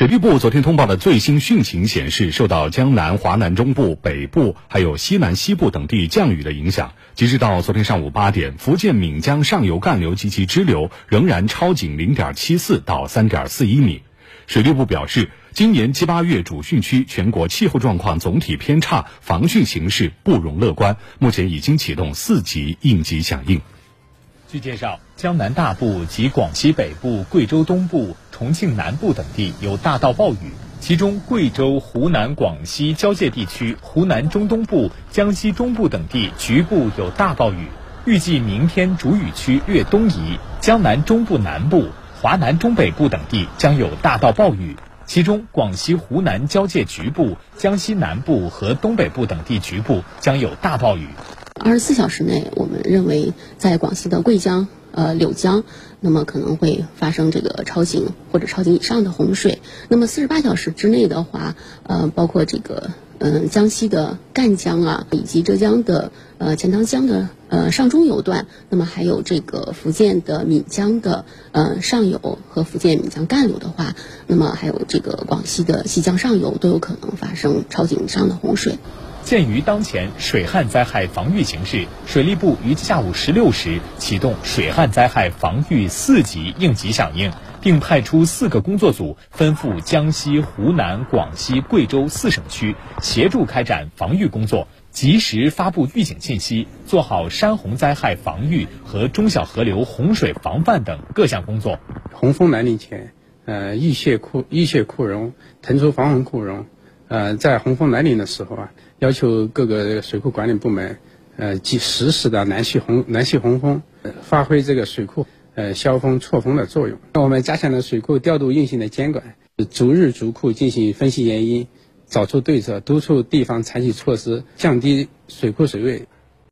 水利部昨天通报的最新汛情显示，受到江南、华南中部、北部还有西南西部等地降雨的影响，截止到昨天上午八点，福建闽江上游干流及其支流仍然超警零点七四到三点四一米。水利部表示，今年七八月主汛区全国气候状况总体偏差，防汛形势不容乐观，目前已经启动四级应急响应。据介绍，江南大部及广西北部、贵州东部、重庆南部等地有大到暴雨，其中贵州、湖南、广西交界地区、湖南中东部、江西中部等地局部有大暴雨。预计明天主雨区略东移，江南中部南部、华南中北部等地将有大到暴雨，其中广西、湖南交界局部、江西南部和东北部等地局部将有大暴雨。二十四小时内，我们认为在广西的桂江、呃柳江，那么可能会发生这个超警或者超警以上的洪水。那么四十八小时之内的话，呃，包括这个嗯江西的赣江啊，以及浙江的呃钱塘江的呃上中游段，那么还有这个福建的闽江的呃上游和福建闽江干流的话，那么还有这个广西的西江上游都有可能发生超警以上的洪水。鉴于当前水旱灾害防御形势，水利部于下午十六时启动水旱灾害防御四级应急响应，并派出四个工作组，分赴江西、湖南、广西、贵州四省区，协助开展防御工作，及时发布预警信息，做好山洪灾害防御和中小河流洪水防范等各项工作。洪峰来临前，呃，易泄库易泄库容，腾出防洪库容。呃，在洪峰来临的时候啊，要求各个水库管理部门，呃，及实时的拦蓄洪拦蓄洪峰，发挥这个水库呃消峰错峰的作用。那我们加强了水库调度运行的监管，逐日逐库进行分析原因，找出对策，督促地方采取措施，降低水库水位。